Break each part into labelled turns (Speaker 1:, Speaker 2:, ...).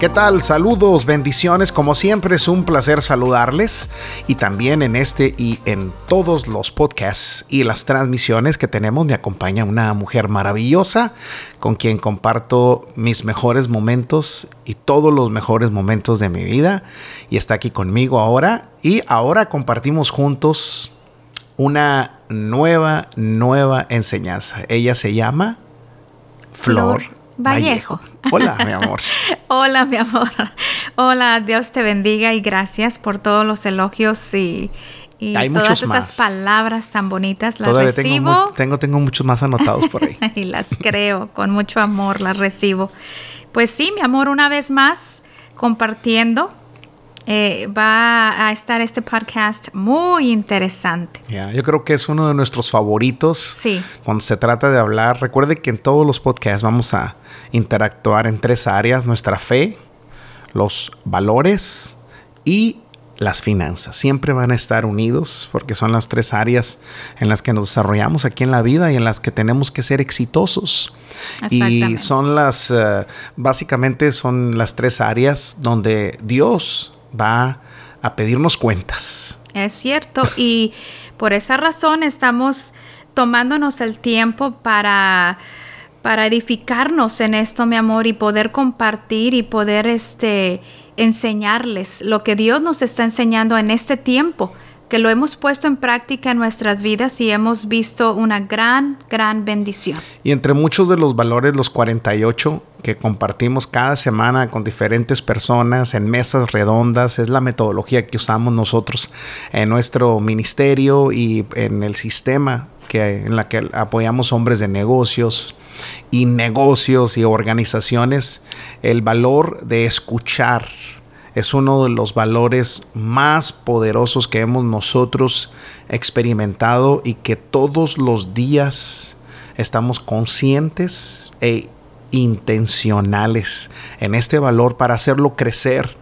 Speaker 1: ¿Qué tal? Saludos, bendiciones. Como siempre es un placer saludarles y también en este y en todos los podcasts y las transmisiones que tenemos me acompaña una mujer maravillosa con quien comparto mis mejores momentos y todos los mejores momentos de mi vida y está aquí conmigo ahora y ahora compartimos juntos una nueva, nueva enseñanza. Ella se llama Flor.
Speaker 2: Vallejo.
Speaker 1: Hola, mi amor.
Speaker 2: Hola, mi amor. Hola, Dios te bendiga y gracias por todos los elogios y, todas esas palabras tan bonitas. Las recibo.
Speaker 1: Tengo, tengo, muchos más anotados por ahí.
Speaker 2: y las creo, con mucho amor las recibo. Pues sí, mi amor, una vez más compartiendo eh, va a estar este podcast muy interesante.
Speaker 1: yo creo que es uno de nuestros favoritos.
Speaker 2: Sí.
Speaker 1: Cuando se trata de hablar, recuerde que en todos los podcasts vamos a interactuar en tres áreas, nuestra fe, los valores y las finanzas. Siempre van a estar unidos porque son las tres áreas en las que nos desarrollamos aquí en la vida y en las que tenemos que ser exitosos. Y son las, eh, básicamente son las tres áreas donde Dios va a pedirnos cuentas.
Speaker 2: Es cierto, y por esa razón estamos tomándonos el tiempo para para edificarnos en esto, mi amor, y poder compartir y poder este enseñarles lo que Dios nos está enseñando en este tiempo que lo hemos puesto en práctica en nuestras vidas y hemos visto una gran, gran bendición.
Speaker 1: Y entre muchos de los valores, los 48 que compartimos cada semana con diferentes personas en mesas redondas, es la metodología que usamos nosotros en nuestro ministerio y en el sistema que, en la que apoyamos hombres de negocios y negocios y organizaciones, el valor de escuchar es uno de los valores más poderosos que hemos nosotros experimentado y que todos los días estamos conscientes e intencionales en este valor para hacerlo crecer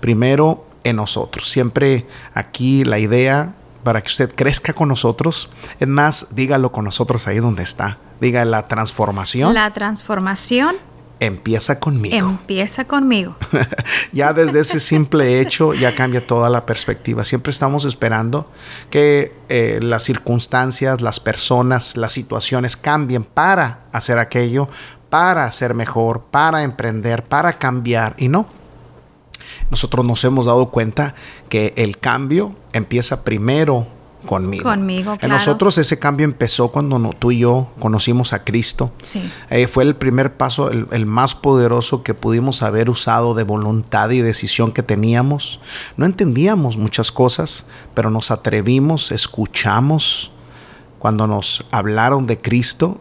Speaker 1: primero en nosotros. Siempre aquí la idea para que usted crezca con nosotros, es más, dígalo con nosotros ahí donde está. Diga la transformación.
Speaker 2: La transformación
Speaker 1: Empieza conmigo.
Speaker 2: Empieza conmigo.
Speaker 1: ya desde ese simple hecho ya cambia toda la perspectiva. Siempre estamos esperando que eh, las circunstancias, las personas, las situaciones cambien para hacer aquello, para ser mejor, para emprender, para cambiar. Y no. Nosotros nos hemos dado cuenta que el cambio empieza primero conmigo.
Speaker 2: Conmigo,
Speaker 1: En nosotros ese cambio empezó cuando tú y yo conocimos a Cristo.
Speaker 2: Sí.
Speaker 1: Eh, fue el primer paso, el, más poderoso que pudimos haber usado de voluntad y decisión que teníamos. No entendíamos muchas cosas, pero nos atrevimos, escuchamos cuando nos hablaron de Cristo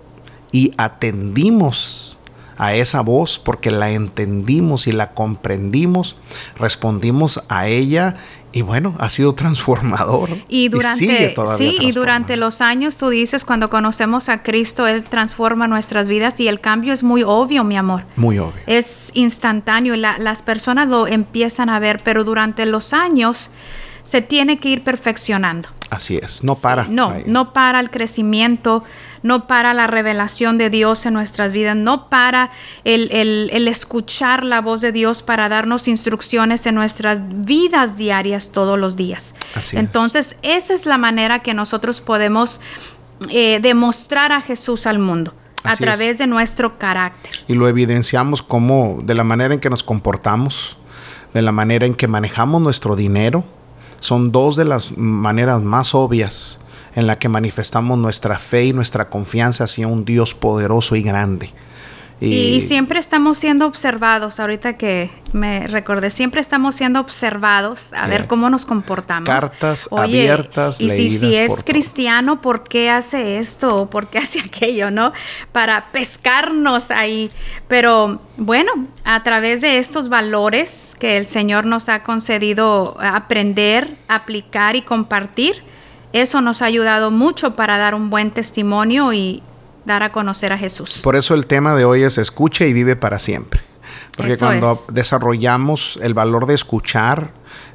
Speaker 1: y atendimos a esa voz porque la entendimos y la comprendimos, respondimos a ella y bueno, ha sido transformador.
Speaker 2: Y durante, sí, y durante los años tú dices, cuando conocemos a Cristo, Él transforma nuestras vidas y el cambio es muy obvio, mi amor.
Speaker 1: Muy obvio.
Speaker 2: Es instantáneo, las personas lo empiezan a ver, pero durante los años se tiene que ir perfeccionando.
Speaker 1: Así es, no para.
Speaker 2: no, no para el crecimiento, no para la revelación de Dios en nuestras vidas, no para el, el, escuchar la voz de Dios para darnos instrucciones en nuestras vidas diarias todos los días.
Speaker 1: Así
Speaker 2: Entonces, esa es la manera que nosotros podemos eh, demostrar a Jesús al mundo. a través de nuestro carácter.
Speaker 1: Y lo evidenciamos como de la manera en que nos comportamos, de la manera en que manejamos nuestro dinero, son dos de las maneras más obvias en la que manifestamos nuestra fe y nuestra confianza hacia un Dios poderoso y grande.
Speaker 2: Y, siempre estamos siendo observados, ahorita que me recordé, siempre estamos siendo observados a ver cómo nos comportamos.
Speaker 1: Cartas abiertas.
Speaker 2: Y si, si es cristiano, ¿por qué hace esto o por qué hace aquello, no? Para pescarnos ahí. Pero bueno, a través de estos valores que el Señor nos ha concedido aprender, aplicar y compartir, eso nos ha ayudado mucho para dar un buen testimonio y, dar a conocer a Jesús.
Speaker 1: Por eso el tema de hoy es escucha y vive para siempre. Porque cuando desarrollamos el valor de escuchar,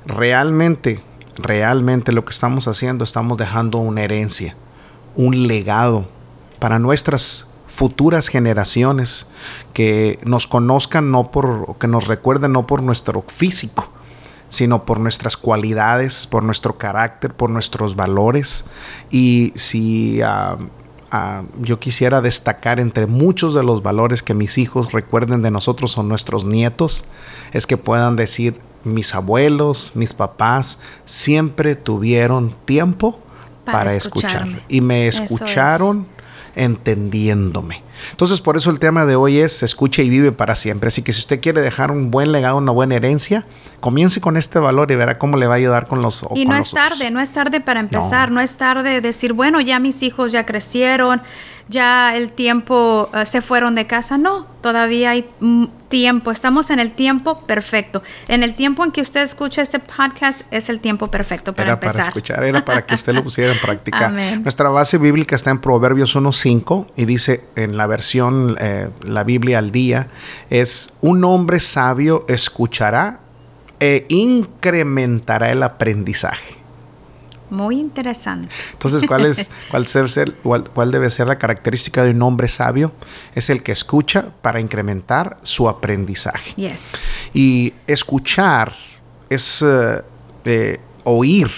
Speaker 1: realmente, realmente lo que estamos haciendo, estamos dejando una herencia, un legado para nuestras futuras generaciones que nos conozcan no por, que nos recuerden no por nuestro físico, sino por nuestras cualidades, por nuestro carácter, por nuestros valores. Y si ah, ah, yo quisiera destacar entre muchos de los valores que mis hijos recuerden de nosotros o nuestros nietos, es que puedan decir, mis abuelos, mis papás, siempre tuvieron tiempo para, escuchar. Y me escucharon entendiéndome. Entonces, por eso el tema de hoy es escucha y vive para siempre. Así que si usted quiere dejar un buen legado, una buena herencia, comience con este valor y verá cómo le va a ayudar con los
Speaker 2: Y no es tarde, no es tarde para empezar, no. es tarde decir, bueno, ya mis hijos ya crecieron, ya el tiempo eh, se fueron de casa. No, todavía hay mm, tiempo. Estamos en el tiempo perfecto. En el tiempo en que usted escucha este podcast es el tiempo perfecto para
Speaker 1: era para escuchar, era para que usted lo pusiera en práctica. Nuestra base bíblica está en Proverbios 1.5 y dice en la versión, eh, la Biblia al día, es un hombre sabio escuchará e incrementará el aprendizaje.
Speaker 2: Muy interesante.
Speaker 1: Entonces, ¿cuál, es, cuál, debe ser, cuál, debe ser la característica de un hombre sabio? Es el que escucha para incrementar su aprendizaje.
Speaker 2: Yes.
Speaker 1: Y escuchar es eh, eh, oír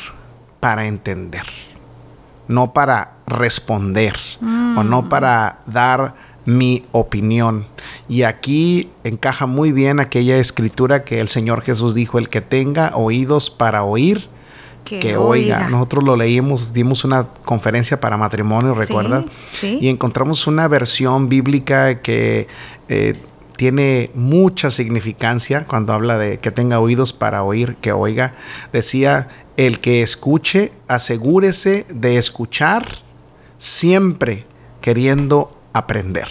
Speaker 1: para entender, no para responder o no mm. para dar mi opinión. Y aquí encaja muy bien aquella escritura que el Señor Jesús dijo, el que tenga oídos para oír, que, oiga. Nosotros lo leímos, dimos una conferencia para matrimonio, ¿recuerdas? Y encontramos una versión bíblica que eh, tiene mucha significancia cuando habla de que tenga oídos para oír, que oiga. Decía, el que escuche, asegúrese de escuchar siempre queriendo aprender.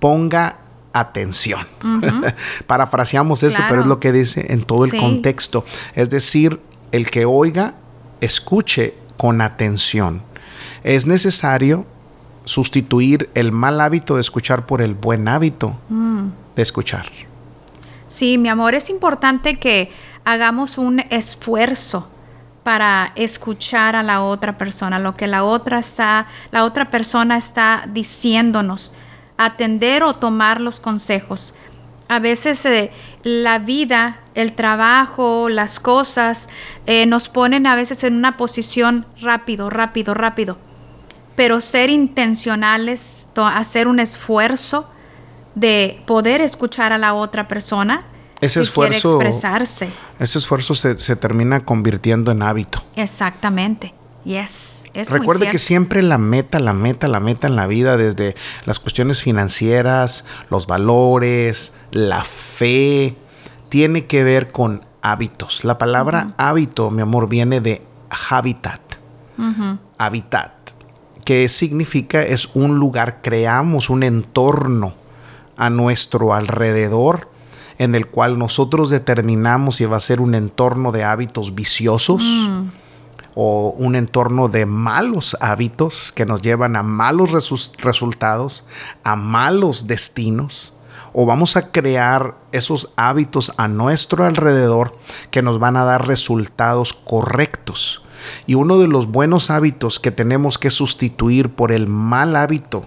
Speaker 1: Ponga atención. Parafraseamos esto, pero es lo que dice en todo el contexto. Es decir, el que oiga, escuche con atención. Es necesario sustituir el mal hábito de escuchar por el buen hábito mm. de escuchar.
Speaker 2: Sí, mi amor, es importante que hagamos un esfuerzo para escuchar a la otra persona, lo que la otra está, la otra persona está diciéndonos, atender o tomar los consejos. A veces eh, la vida, el trabajo, las cosas eh, nos ponen a veces en una posición rápido, rápido, rápido. Pero ser intencionales, hacer un esfuerzo de poder escuchar a la otra persona
Speaker 1: ese esfuerzo, expresarse. Ese esfuerzo se, se termina convirtiendo en hábito.
Speaker 2: Exactamente. Yes.
Speaker 1: Recuerde que siempre la meta, la meta, la meta en la vida, desde las cuestiones financieras, los valores, la fe, tiene que ver con hábitos. La palabra hábito, mi amor, viene de habitat. Habitat, que significa es un lugar, creamos un entorno a nuestro alrededor en el cual nosotros determinamos si va a ser un entorno de hábitos viciosos. Mm o un entorno de malos hábitos que nos llevan a malos resultados, a malos destinos, o vamos a crear esos hábitos a nuestro alrededor que nos van a dar resultados correctos. Y uno de los buenos hábitos que tenemos que sustituir por el mal hábito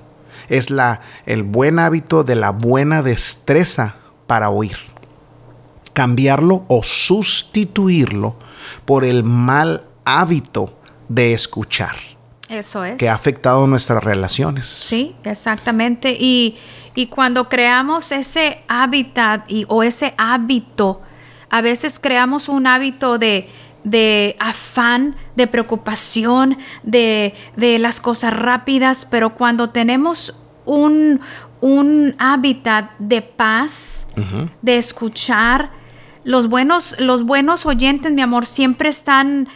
Speaker 1: es la, el buen hábito de la buena destreza para oír. Cambiarlo o sustituirlo por el mal hábito de escuchar.
Speaker 2: Eso es.
Speaker 1: Que ha afectado nuestras relaciones.
Speaker 2: Sí, exactamente. Y, cuando creamos ese hábitat y, o ese hábito, a veces creamos un hábito de, afán, de preocupación, de, las cosas rápidas, pero cuando tenemos un, un hábitat de paz, de escuchar, los buenos, los buenos oyentes, mi amor, siempre están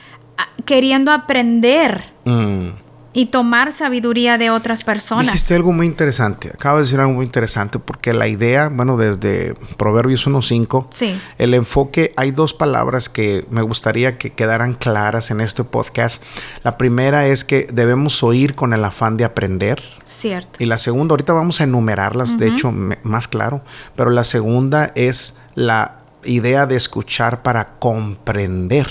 Speaker 2: queriendo aprender. Mm. Y tomar sabiduría de otras personas.
Speaker 1: Dijiste algo muy interesante. Acabo de decir algo muy interesante porque la idea, bueno, desde Proverbios 1.5,
Speaker 2: sí.
Speaker 1: el enfoque, hay dos palabras que me gustaría que quedaran claras en este podcast. La primera es que debemos oír con el afán de aprender.
Speaker 2: Cierto.
Speaker 1: Y la segunda, ahorita vamos a enumerarlas, de hecho, más claro, pero la segunda es la idea de escuchar para comprender.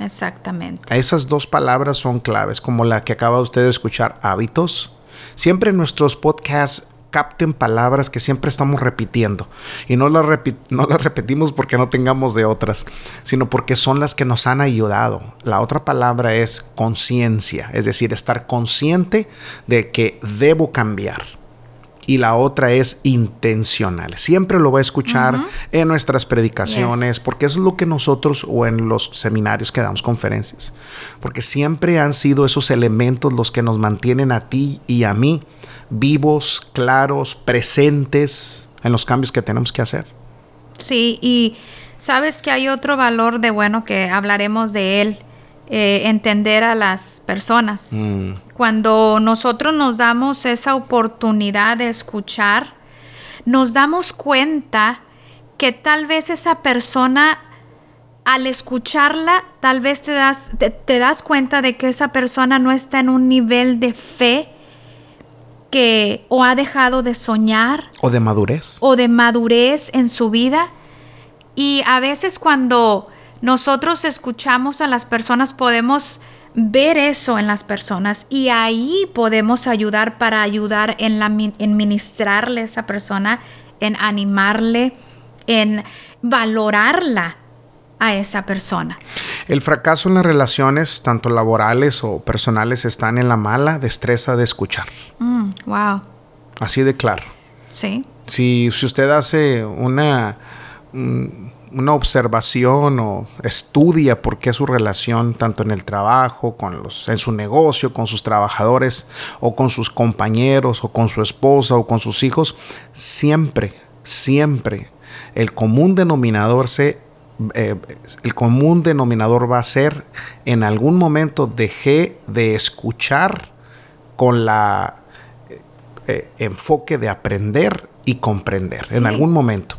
Speaker 2: Exactamente.
Speaker 1: Esas dos palabras son claves, como la que acaba usted de escuchar, hábitos, siempre en nuestros podcasts capten palabras que siempre estamos repitiendo. Y no las, no las repetimos porque no tengamos de otras, sino porque son las que nos han ayudado. La otra palabra es conciencia, es decir, estar consciente de que debo cambiar. Y la otra es intencional. Siempre lo va a escuchar en nuestras predicaciones, porque eso es lo que nosotros o en los seminarios que damos conferencias. Porque siempre han sido esos elementos los que nos mantienen a ti y a mí vivos, claros, presentes en los cambios que tenemos que hacer.
Speaker 2: Sí, y sabes que hay otro valor de bueno que hablaremos de él, eh, entender a las personas. Mm. Cuando nosotros nos damos esa oportunidad de escuchar, nos damos cuenta que tal vez esa persona al escucharla, tal vez te das, te das cuenta de que esa persona no está en un nivel de fe que o ha dejado de soñar.
Speaker 1: O de madurez.
Speaker 2: O de madurez en su vida. Y a veces cuando nosotros escuchamos a las personas podemos ver eso en las personas y ahí podemos ayudar para ayudar en, la, en ministrarle a esa persona, en animarle, en valorarla a esa persona.
Speaker 1: El fracaso en las relaciones, tanto laborales o personales, están en la mala destreza de escuchar.
Speaker 2: Mm, wow.
Speaker 1: Así de claro.
Speaker 2: Sí.
Speaker 1: Si, si usted hace una, mm, una observación o estudia por qué su relación, tanto en el trabajo, con los, en su negocio, con sus trabajadores, o con sus compañeros, o con su esposa, o con sus hijos, siempre, siempre el común denominador se eh, el común denominador va a ser en algún momento dejé de escuchar con la eh, eh, enfoque de aprender y comprender en algún momento.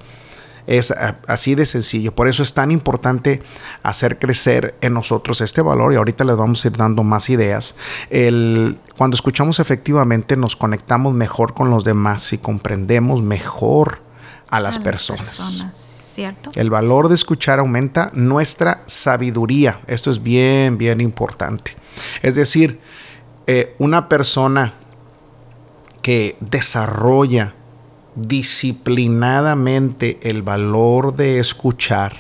Speaker 1: Es así de sencillo. Por eso es tan importante hacer crecer en nosotros este valor y ahorita les vamos a ir dando más ideas. El, cuando escuchamos efectivamente nos conectamos mejor con los demás y comprendemos mejor a las personas. El valor de escuchar aumenta nuestra sabiduría. Esto es bien, bien importante. Es decir, eh, una persona que desarrolla disciplinadamente el valor de escuchar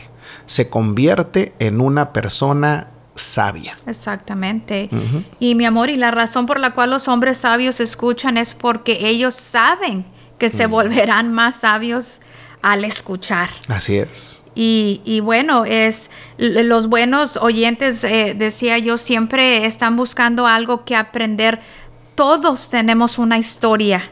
Speaker 1: se convierte en una persona sabia.
Speaker 2: Exactamente. Y mi amor, y la razón por la cual los hombres sabios escuchan es porque ellos saben que se volverán más sabios al escuchar.
Speaker 1: Así es.
Speaker 2: Y, bueno, es los buenos oyentes, eh, decía yo, siempre están buscando algo que aprender. Todos tenemos una historia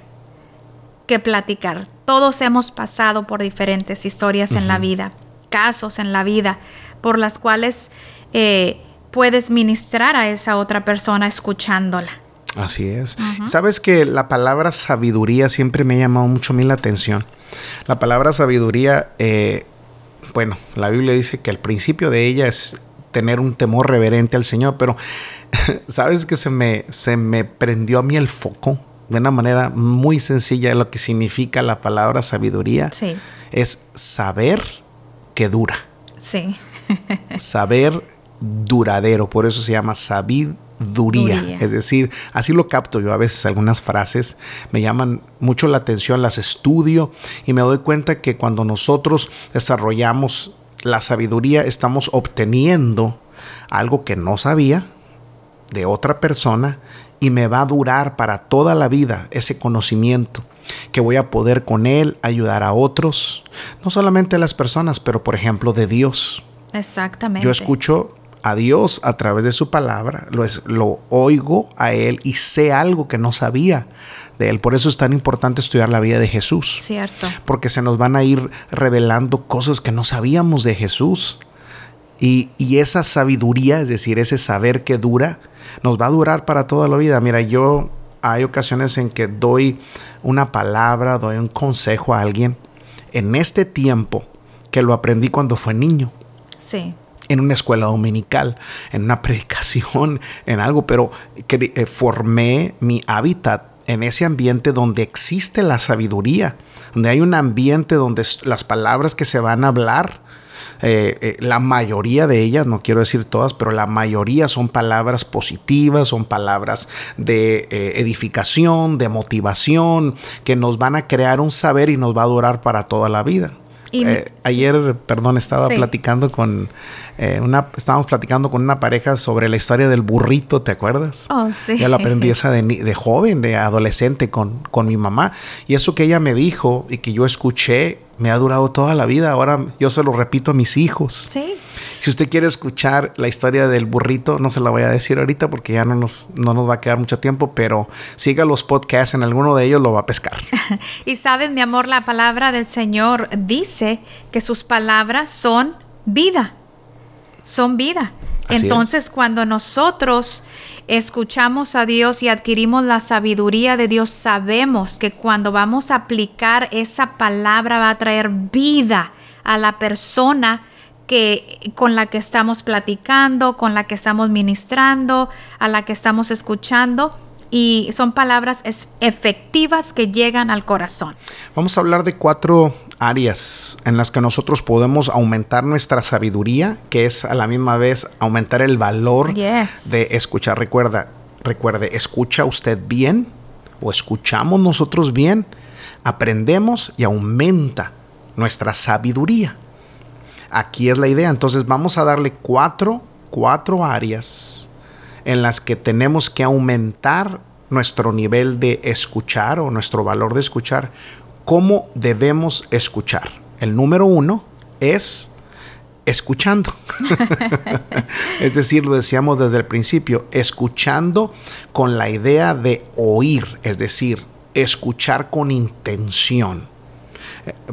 Speaker 2: que platicar. Todos hemos pasado por diferentes historias en la vida, casos en la vida, por las cuales eh, puedes ministrar a esa otra persona escuchándola.
Speaker 1: Así es. Sabes que la palabra sabiduría siempre me ha llamado mucho a mí la atención. La palabra sabiduría, eh, bueno, la Biblia dice que al principio de ella es tener un temor reverente al Señor, pero sabes que se me, se me prendió a mí el foco de una manera muy sencilla lo que significa la palabra sabiduría.
Speaker 2: Sí.
Speaker 1: Es saber que dura.
Speaker 2: Sí.
Speaker 1: saber duradero, por eso se llama sabiduría Duría. Es decir, así lo capto yo a veces algunas frases me llaman mucho la atención, las estudio y me doy cuenta que cuando nosotros desarrollamos la sabiduría estamos obteniendo algo que no sabía de otra persona y me va a durar para toda la vida ese conocimiento que voy a poder con él ayudar a otros, no solamente a las personas, pero por ejemplo de Dios.
Speaker 2: Exactamente.
Speaker 1: Yo escucho a Dios a través de su palabra, lo, es, lo oigo a Él y sé algo que no sabía de Él. Por eso es tan importante estudiar la vida de Jesús.
Speaker 2: Cierto.
Speaker 1: Porque se nos van a ir revelando cosas que no sabíamos de Jesús. Y, y esa sabiduría, es decir, ese saber que dura, nos va a durar para toda la vida. Mira, yo hay ocasiones en que doy una palabra, doy un consejo a alguien en este tiempo que lo aprendí cuando fue niño.
Speaker 2: Sí
Speaker 1: en una escuela dominical, en una predicación, en algo, pero que, eh, formé mi hábitat en ese ambiente donde existe la sabiduría, donde hay un ambiente donde las palabras que se van a hablar eh, eh, la mayoría de ellas, no quiero decir todas, pero la mayoría son palabras positivas, son palabras de eh, edificación, de motivación, que nos van a crear un saber y nos va a durar para toda la vida. Ayer, perdón, estaba platicando con eh, una, estábamos platicando con una pareja sobre la historia del burrito, ¿te acuerdas?
Speaker 2: Oh, sí.
Speaker 1: Ya la aprendí esa de, de, joven, de adolescente con, con mi mamá. Y eso que ella me dijo y que yo escuché, me ha durado toda la vida. Ahora yo se lo repito a mis hijos.
Speaker 2: Sí.
Speaker 1: Si usted quiere escuchar la historia del burrito, no se la voy a decir ahorita porque ya no nos, no nos va a quedar mucho tiempo, pero siga los podcasts, en alguno de ellos lo va a pescar.
Speaker 2: y sabes, mi amor, la palabra del Señor dice que sus palabras son vida, son vida. Entonces, cuando nosotros escuchamos a Dios y adquirimos la sabiduría de Dios, sabemos que cuando vamos a aplicar esa palabra va a traer vida a la persona que, con la que estamos platicando, con la que estamos ministrando, a la que estamos escuchando y son palabras efectivas que llegan al corazón.
Speaker 1: Vamos a hablar de cuatro áreas en las que nosotros podemos aumentar nuestra sabiduría, que es a la misma vez aumentar el valor de escuchar. Recuerda, recuerde, escucha usted bien o escuchamos nosotros bien, aprendemos y aumenta nuestra sabiduría. Aquí es la idea. Entonces vamos a darle cuatro, cuatro áreas en las que tenemos que aumentar nuestro nivel de escuchar o nuestro valor de escuchar. ¿Cómo debemos escuchar? El número uno es escuchando. es decir, lo decíamos desde el principio, escuchando con la idea de oír, es decir, escuchar con intención.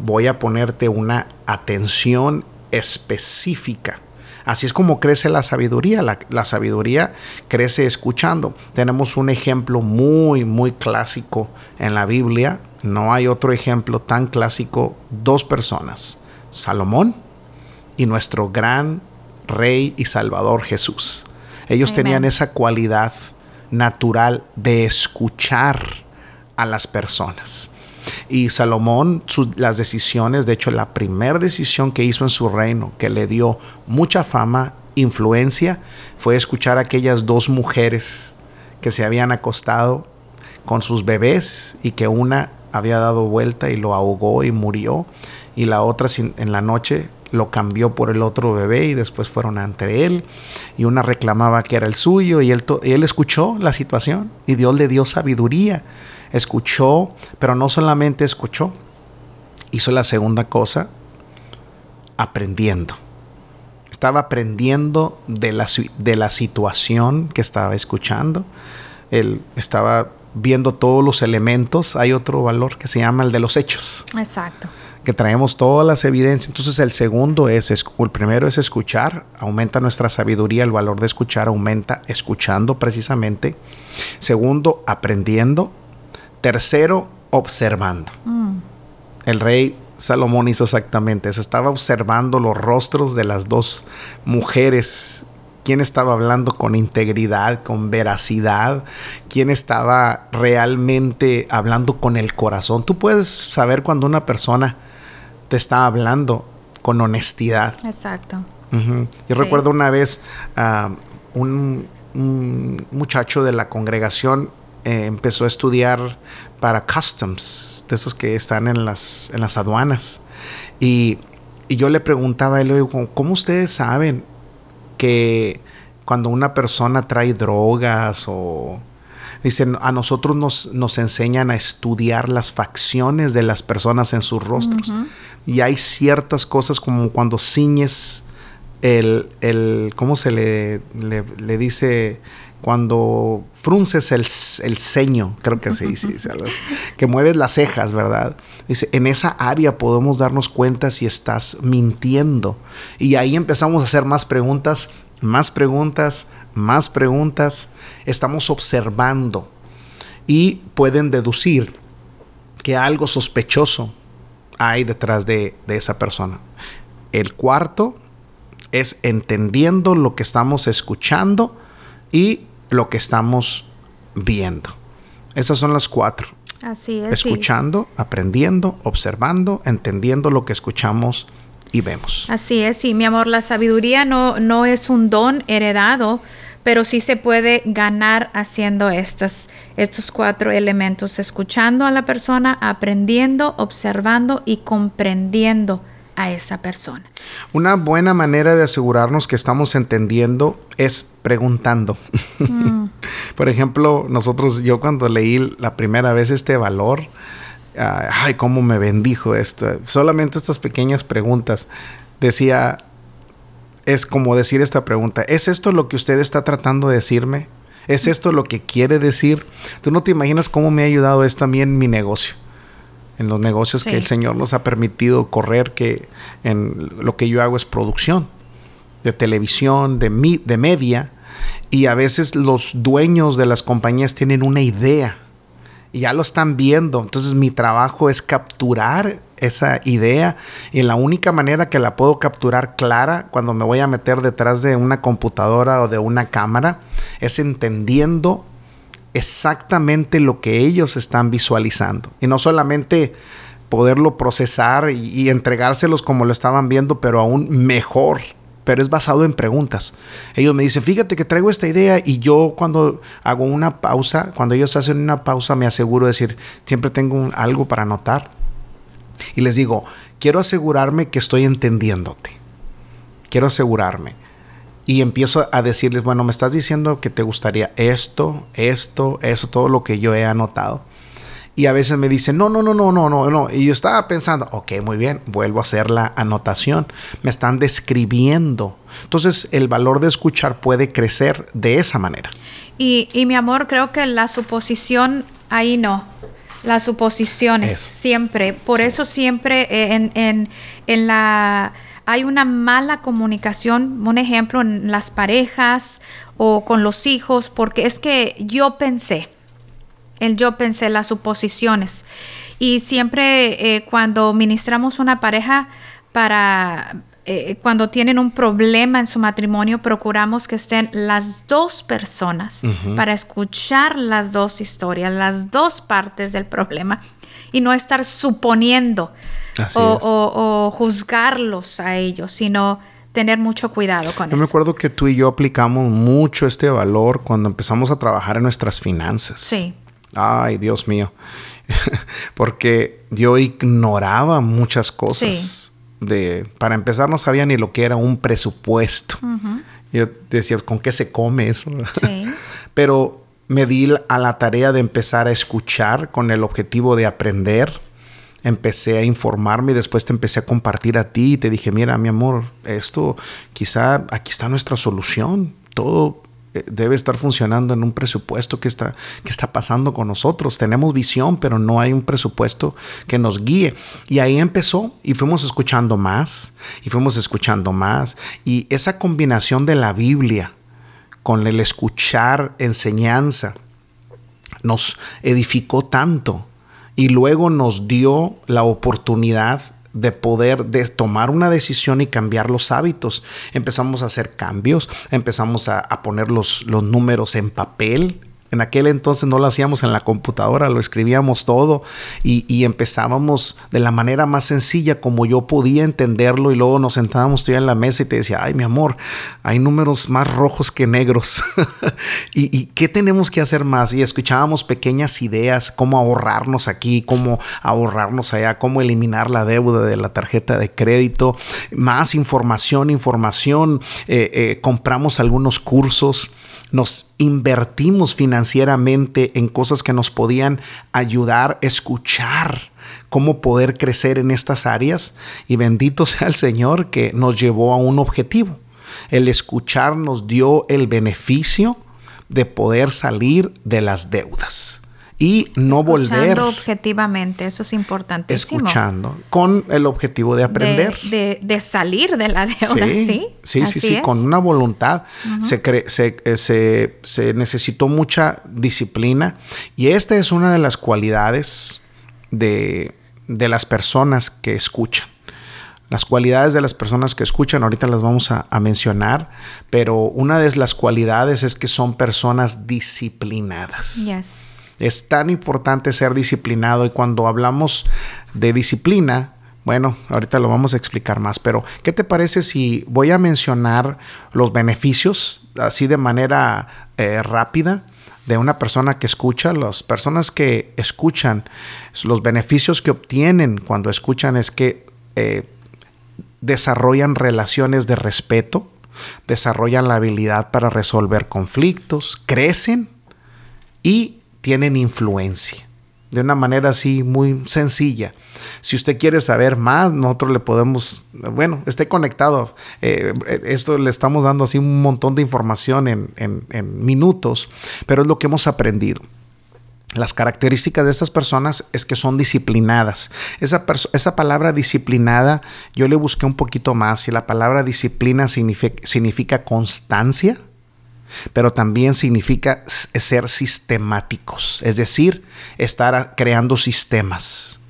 Speaker 1: Voy a ponerte una atención específica. Así es como crece la sabiduría. La, sabiduría crece escuchando. Tenemos un ejemplo muy, muy clásico en la Biblia. No hay otro ejemplo tan clásico. Dos personas. Salomón y nuestro gran rey y salvador Jesús. Ellos tenían esa cualidad natural de escuchar a las personas. Y Salomón, las decisiones, de hecho la primera decisión que hizo en su reino, que le dio mucha fama, influencia, fue escuchar a aquellas dos mujeres que se habían acostado con sus bebés y que una había dado vuelta y lo ahogó y murió y la otra en la noche lo cambió por el otro bebé y después fueron ante él y una reclamaba que era el suyo y él, y él escuchó la situación y Dios le dio sabiduría escuchó, pero no solamente escuchó, hizo la segunda cosa, aprendiendo. Estaba aprendiendo de la, de la situación que estaba escuchando. Él estaba viendo todos los elementos. Hay otro valor que se llama el de los hechos.
Speaker 2: Exacto.
Speaker 1: Que traemos todas las evidencias. Entonces el segundo es, el primero es escuchar, aumenta nuestra sabiduría, el valor de escuchar aumenta escuchando precisamente. Segundo, aprendiendo Tercero, observando. Mm. El rey Salomón hizo exactamente eso. Estaba observando los rostros de las dos mujeres. ¿Quién estaba hablando con integridad, con veracidad? ¿Quién estaba realmente hablando con el corazón? Tú puedes saber cuando una persona te está hablando con honestidad.
Speaker 2: Exacto.
Speaker 1: Yo recuerdo una vez a un, muchacho de la congregación eh, empezó a estudiar para customs, de esos que están en las, en las aduanas. Y, yo le preguntaba a él, ¿cómo ustedes saben que cuando una persona trae drogas o... Dicen, a nosotros nos, nos enseñan a estudiar las facciones de las personas en sus rostros. Y hay ciertas cosas como cuando ciñes el, el ¿cómo se le, le dice? Cuando frunces el, ceño, creo que así dice, que mueves las cejas, ¿verdad? Dice, en esa área podemos darnos cuenta si estás mintiendo. Y ahí empezamos a hacer más preguntas, más preguntas, más preguntas. Estamos observando y pueden deducir que algo sospechoso hay detrás de, de esa persona. El cuarto es entendiendo lo que estamos escuchando y lo que estamos viendo. Esas son las cuatro.
Speaker 2: Así es.
Speaker 1: Escuchando, aprendiendo, observando, entendiendo lo que escuchamos y vemos.
Speaker 2: Así es, sí, mi amor, la sabiduría no, no es un don heredado, pero sí se puede ganar haciendo estas, estos cuatro elementos, escuchando a la persona, aprendiendo, observando y comprendiendo a esa persona.
Speaker 1: Una buena manera de asegurarnos que estamos entendiendo es preguntando. Mm. Por ejemplo, nosotros, yo cuando leí la primera vez este valor, ay, cómo me bendijo esto. Solamente estas pequeñas preguntas. Decía, es como decir esta pregunta, ¿es esto lo que usted está tratando de decirme? ¿Es esto lo que quiere decir? Tú no te imaginas cómo me ha ayudado esto a mí en mi negocio. En los negocios que el Señor nos ha permitido correr, que en lo que yo hago es producción de televisión, de, de media, y a veces los dueños de las compañías tienen una idea y ya lo están viendo. Entonces mi trabajo es capturar esa idea y la única manera que la puedo capturar clara cuando me voy a meter detrás de una computadora o de una cámara es entendiendo exactamente lo que ellos están visualizando y no solamente poderlo procesar y, y entregárselos como lo estaban viendo, pero aún mejor pero es basado en preguntas. Ellos me dicen, fíjate que traigo esta idea y yo cuando hago una pausa, cuando ellos hacen una pausa, me aseguro de decir, siempre tengo algo para anotar. Y les digo, quiero asegurarme que estoy entendiéndote. Quiero asegurarme. Y empiezo a decirles, bueno, me estás diciendo que te gustaría esto, esto, eso, todo lo que yo he anotado. Y a veces me dicen, no, no, no, no, no, no, no. Y yo estaba pensando, ok, muy bien, vuelvo a hacer la anotación. Me están describiendo. Entonces, el valor de escuchar puede crecer de esa manera.
Speaker 2: Y, y mi amor, creo que la suposición ahí no. Las suposiciones, siempre. Por eso siempre eh, en, en, en la hay una mala comunicación, un ejemplo en las parejas o con los hijos, porque es que yo pensé, el yo pensé, las suposiciones. Y siempre eh, cuando ministramos una pareja para eh, cuando tienen un problema en su matrimonio, procuramos que estén las dos personas para escuchar las dos historias, las dos partes del problema y no estar suponiendo o, juzgarlos a ellos, sino tener mucho cuidado con
Speaker 1: eso. Yo me acuerdo que tú y yo aplicamos mucho este valor cuando empezamos a trabajar en nuestras finanzas. Sí. Ay, Dios mío. Porque yo ignoraba muchas cosas. De, para empezar, no sabía ni lo que era un presupuesto. Yo decía, ¿con qué se come eso? Pero me di a la tarea de empezar a escuchar con el objetivo de aprender. Empecé a informarme y después te empecé a compartir a ti y te dije, mira, mi amor, esto quizá aquí está nuestra solución. Todo debe estar funcionando en un presupuesto que está, que está pasando con nosotros. Tenemos visión, pero no hay un presupuesto que nos guíe. Y ahí empezó y fuimos escuchando más y fuimos escuchando más. Y esa combinación de la Biblia con el escuchar enseñanza nos edificó tanto y luego nos dio la oportunidad de poder de tomar una decisión y cambiar los hábitos. Empezamos a hacer cambios, empezamos a, poner los números en papel, en aquel entonces no lo hacíamos en la computadora, lo escribíamos todo y, empezábamos de la manera más sencilla como yo podía entenderlo y luego nos sentábamos tú en la mesa y te decía, ay mi amor, hay números más rojos que negros. ¿Y, ¿Y, qué tenemos que hacer más? Y escuchábamos pequeñas ideas, cómo ahorrarnos aquí, cómo ahorrarnos allá, cómo eliminar la deuda de la tarjeta de crédito, más información, información, eh, eh, compramos algunos cursos nos invertimos financieramente en cosas que nos podían ayudar a escuchar cómo poder crecer en estas áreas y bendito sea el Señor que nos llevó a un objetivo. El escuchar nos dio el beneficio de poder salir de las deudas y no volver.
Speaker 2: objetivamente, eso es importantísimo.
Speaker 1: Escuchando, con el objetivo de aprender.
Speaker 2: De, salir de la deuda, sí.
Speaker 1: Sí, sí, sí, con una voluntad. se, eh, se, se, necesitó mucha disciplina y esta es una de las cualidades de, de las personas que escuchan. Las cualidades de las personas que escuchan, ahorita las vamos a, a, mencionar, pero una de las cualidades es que son personas disciplinadas. Es tan importante ser disciplinado y cuando hablamos de disciplina, Bueno, ahorita lo vamos a explicar más, pero ¿qué te parece si voy a mencionar los beneficios así de manera eh, rápida? de una persona que escucha, las personas que escuchan, los beneficios que obtienen cuando escuchan es que eh, desarrollan relaciones de respeto, desarrollan la habilidad para resolver conflictos, crecen y tienen influencia de una manera así muy sencilla. Si usted quiere saber más, nosotros le podemos, bueno, esté conectado. Eh, esto le estamos dando así un montón de información en, minutos, pero es lo que hemos aprendido. Las características de estas personas es que son disciplinadas. Esa, esa, palabra disciplinada, yo le busqué un poquito más y la palabra disciplina significa constancia, pero también significa ser sistemáticos, es decir, estar creando sistemas,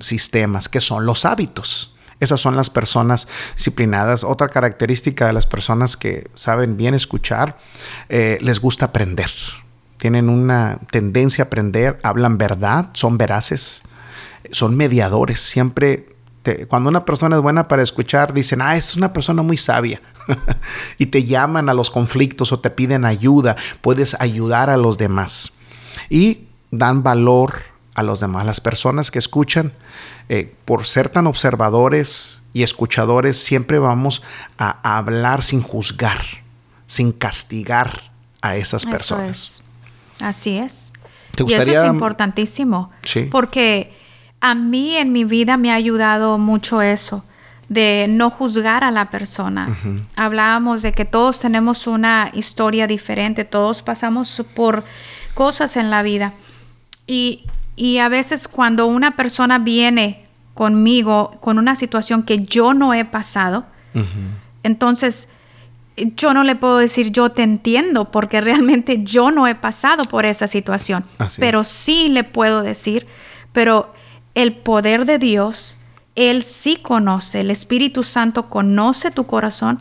Speaker 1: sistemas que son los hábitos. Esas son las personas disciplinadas. Otra característica de las personas que saben bien escuchar, eh, les gusta aprender. Tienen una tendencia a aprender, hablan verdad, son veraces, son mediadores. Siempre, cuando una persona es buena para escuchar, dicen, ah, es una persona muy sabia. y te llaman a los conflictos o te piden ayuda, puedes ayudar a los demás. Y dan valor a los demás. Las personas que escuchan, eh, por ser tan observadores y escuchadores, siempre vamos a, hablar sin juzgar, sin castigar a esas personas.
Speaker 2: Así es. y eso es importantísimo. Porque a mí en mi vida me ha ayudado mucho eso de no juzgar a la persona. Hablábamos de que todos tenemos una historia diferente, todos pasamos por cosas en la vida. Y, a veces cuando una persona viene conmigo con una situación que yo no he pasado, entonces yo no le puedo decir yo te entiendo porque realmente yo no he pasado por esa situación, pero sí le puedo decir, pero el poder de Dios él sí conoce, el Espíritu Santo conoce tu corazón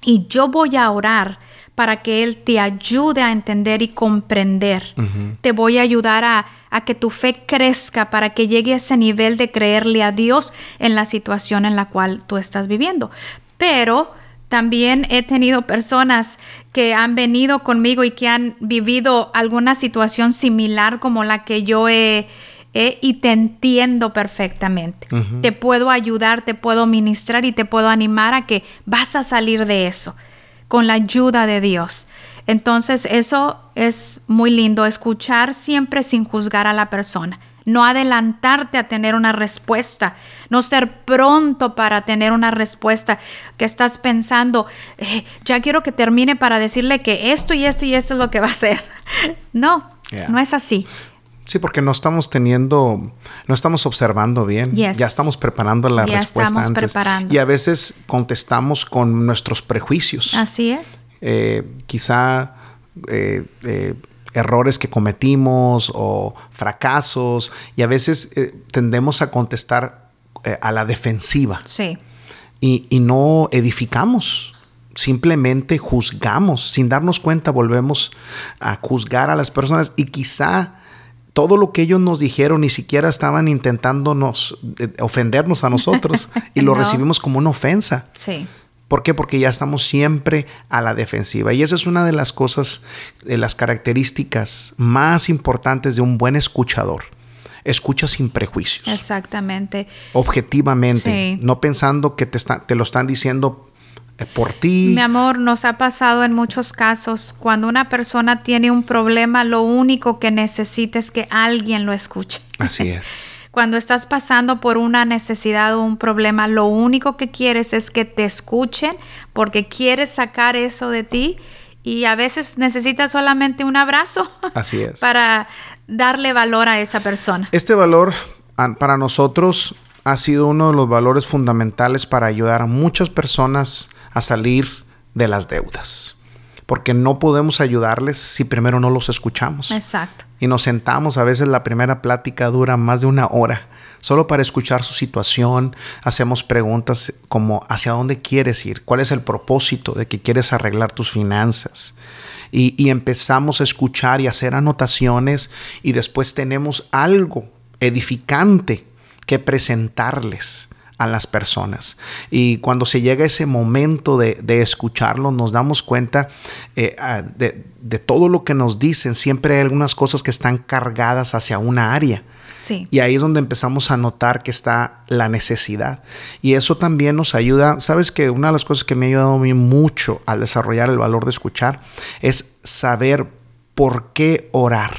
Speaker 2: y yo voy a orar para que Él te ayude a entender y comprender. Te voy a ayudar a, a, que tu fe crezca para que llegue a ese nivel de creerle a Dios en la situación en la cual tú estás viviendo. Pero también he tenido personas que han venido conmigo y que han vivido alguna situación similar como la que yo he ¿eh? y te entiendo perfectamente. Te puedo ayudar, te puedo ministrar y te puedo animar a que vas a salir de eso con la ayuda de Dios. Entonces eso es muy lindo, escuchar siempre sin juzgar a la persona. No adelantarte a tener una respuesta, no ser pronto para tener una respuesta que estás pensando, eh, ya quiero que termine para decirle que esto y esto y esto es lo que va a hacer. No, no es así.
Speaker 1: Sí, porque no estamos teniendo, no estamos observando bien. Ya estamos preparando la ya respuesta estamos Preparando. Y a veces contestamos con nuestros prejuicios.
Speaker 2: Así es.
Speaker 1: Eh, quizá eh, eh, errores que cometimos o fracasos. Y a veces tendemos a contestar a la defensiva.
Speaker 2: Sí.
Speaker 1: Y, y no edificamos simplemente juzgamos, sin darnos cuenta volvemos a juzgar a las personas y quizá todo lo que ellos nos dijeron ni siquiera estaban intentándonos eh, ofendernos a nosotros y lo recibimos como una ofensa.
Speaker 2: Sí.
Speaker 1: ¿Por qué? Porque ya estamos siempre a la defensiva. Y esa es una de las cosas, de las características más importantes de un buen escuchador. Escucha sin prejuicios.
Speaker 2: Exactamente.
Speaker 1: Objetivamente. No pensando que te, te lo están diciendo por ti.
Speaker 2: Mi amor, nos ha pasado en muchos casos. Cuando una persona tiene un problema, lo único que necesita es que alguien lo escuche.
Speaker 1: Así es.
Speaker 2: Cuando estás pasando por una necesidad o un problema, lo único que quieres es que te escuchen porque quieres sacar eso de ti y a veces necesitas solamente un abrazo.
Speaker 1: Así es.
Speaker 2: Para darle valor a esa persona.
Speaker 1: Este valor para nosotros ha sido uno de los valores fundamentales para ayudar a muchas personas a salir de las deudas. Porque no podemos ayudarles si primero no los escuchamos.
Speaker 2: Exacto.
Speaker 1: Y nos sentamos, a veces la primera plática dura más de una hora, solo para escuchar su situación. Hacemos preguntas como ¿hacia dónde quieres ir? ¿Cuál es el propósito de que quieres arreglar tus finanzas? Y, y empezamos a escuchar y hacer anotaciones y después tenemos algo edificante que presentarles a las personas. Y cuando se llega ese momento de, escucharlo, nos damos cuenta eh, ah, de, de todo lo que nos dicen. Siempre hay algunas cosas que están cargadas hacia una área. Y ahí es donde empezamos a notar que está la necesidad. Y eso también nos ayuda. Sabes que una de las cosas que me ha ayudado a mí mucho al desarrollar el valor de escuchar es saber por qué orar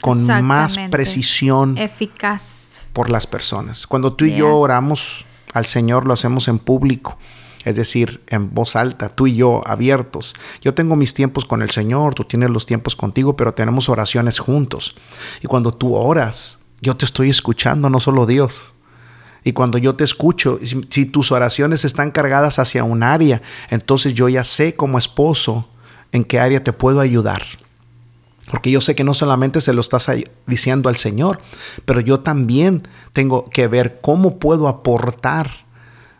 Speaker 1: con más precisión.
Speaker 2: Eficaz.
Speaker 1: Por las personas. Cuando tú y yo oramos al Señor, lo hacemos en público es decir, en voz alta, tú y yo abiertos. Yo tengo mis tiempos con el Señor, tú tienes los tiempos contigo, pero tenemos oraciones juntos. Y cuando tú oras, yo te estoy escuchando, no solo Dios. Y cuando yo te escucho, si, tus oraciones están cargadas hacia un área, entonces yo ya sé como esposo en qué área te puedo ayudar. Porque yo sé que no solamente se lo estás diciendo al Señor, pero yo también tengo que ver cómo puedo aportar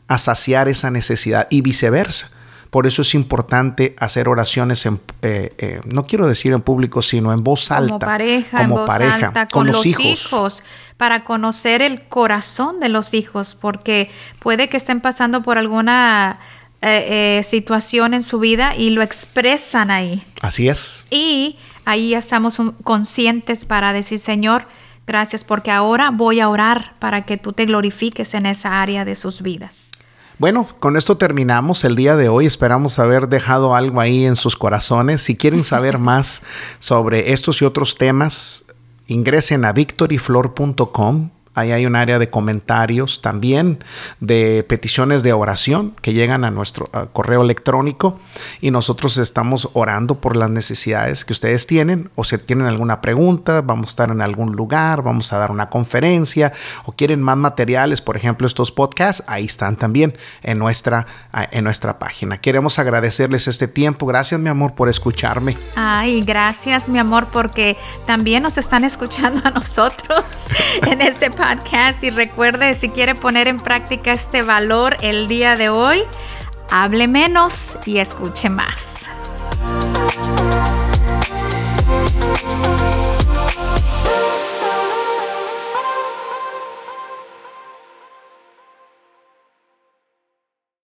Speaker 1: a saciar esa necesidad y viceversa. Por eso es importante hacer oraciones en, eh, eh, no quiero decir en público, sino en voz alta.
Speaker 2: Como pareja, como en pareja, alta, con, los, hijos. para conocer el corazón de los hijos, porque puede que estén pasando por alguna eh, situación en su vida y lo expresan ahí.
Speaker 1: Así es.
Speaker 2: Y ahí estamos conscientes para decir, Señor, gracias porque ahora voy a orar para que tú te glorifiques en esa área de sus vidas.
Speaker 1: Bueno, con esto terminamos el día de hoy. Esperamos haber dejado algo ahí en sus corazones. Si quieren saber más sobre estos y otros temas, ingresen a victoryflor.com Ahí hay un área de comentarios también, de peticiones de oración que llegan a nuestro correo electrónico y nosotros estamos orando por las necesidades que ustedes tienen o si tienen alguna pregunta, vamos a estar en algún lugar, vamos a dar una conferencia o quieren más materiales, por ejemplo estos podcasts, ahí están también en nuestra, en nuestra página. Queremos agradecerles este tiempo. Gracias mi amor por escucharme.
Speaker 2: Ay, gracias mi amor porque también nos están escuchando a nosotros en este podcast y recuerde, si quiere poner en práctica este valor el día de hoy, hable menos y escuche más.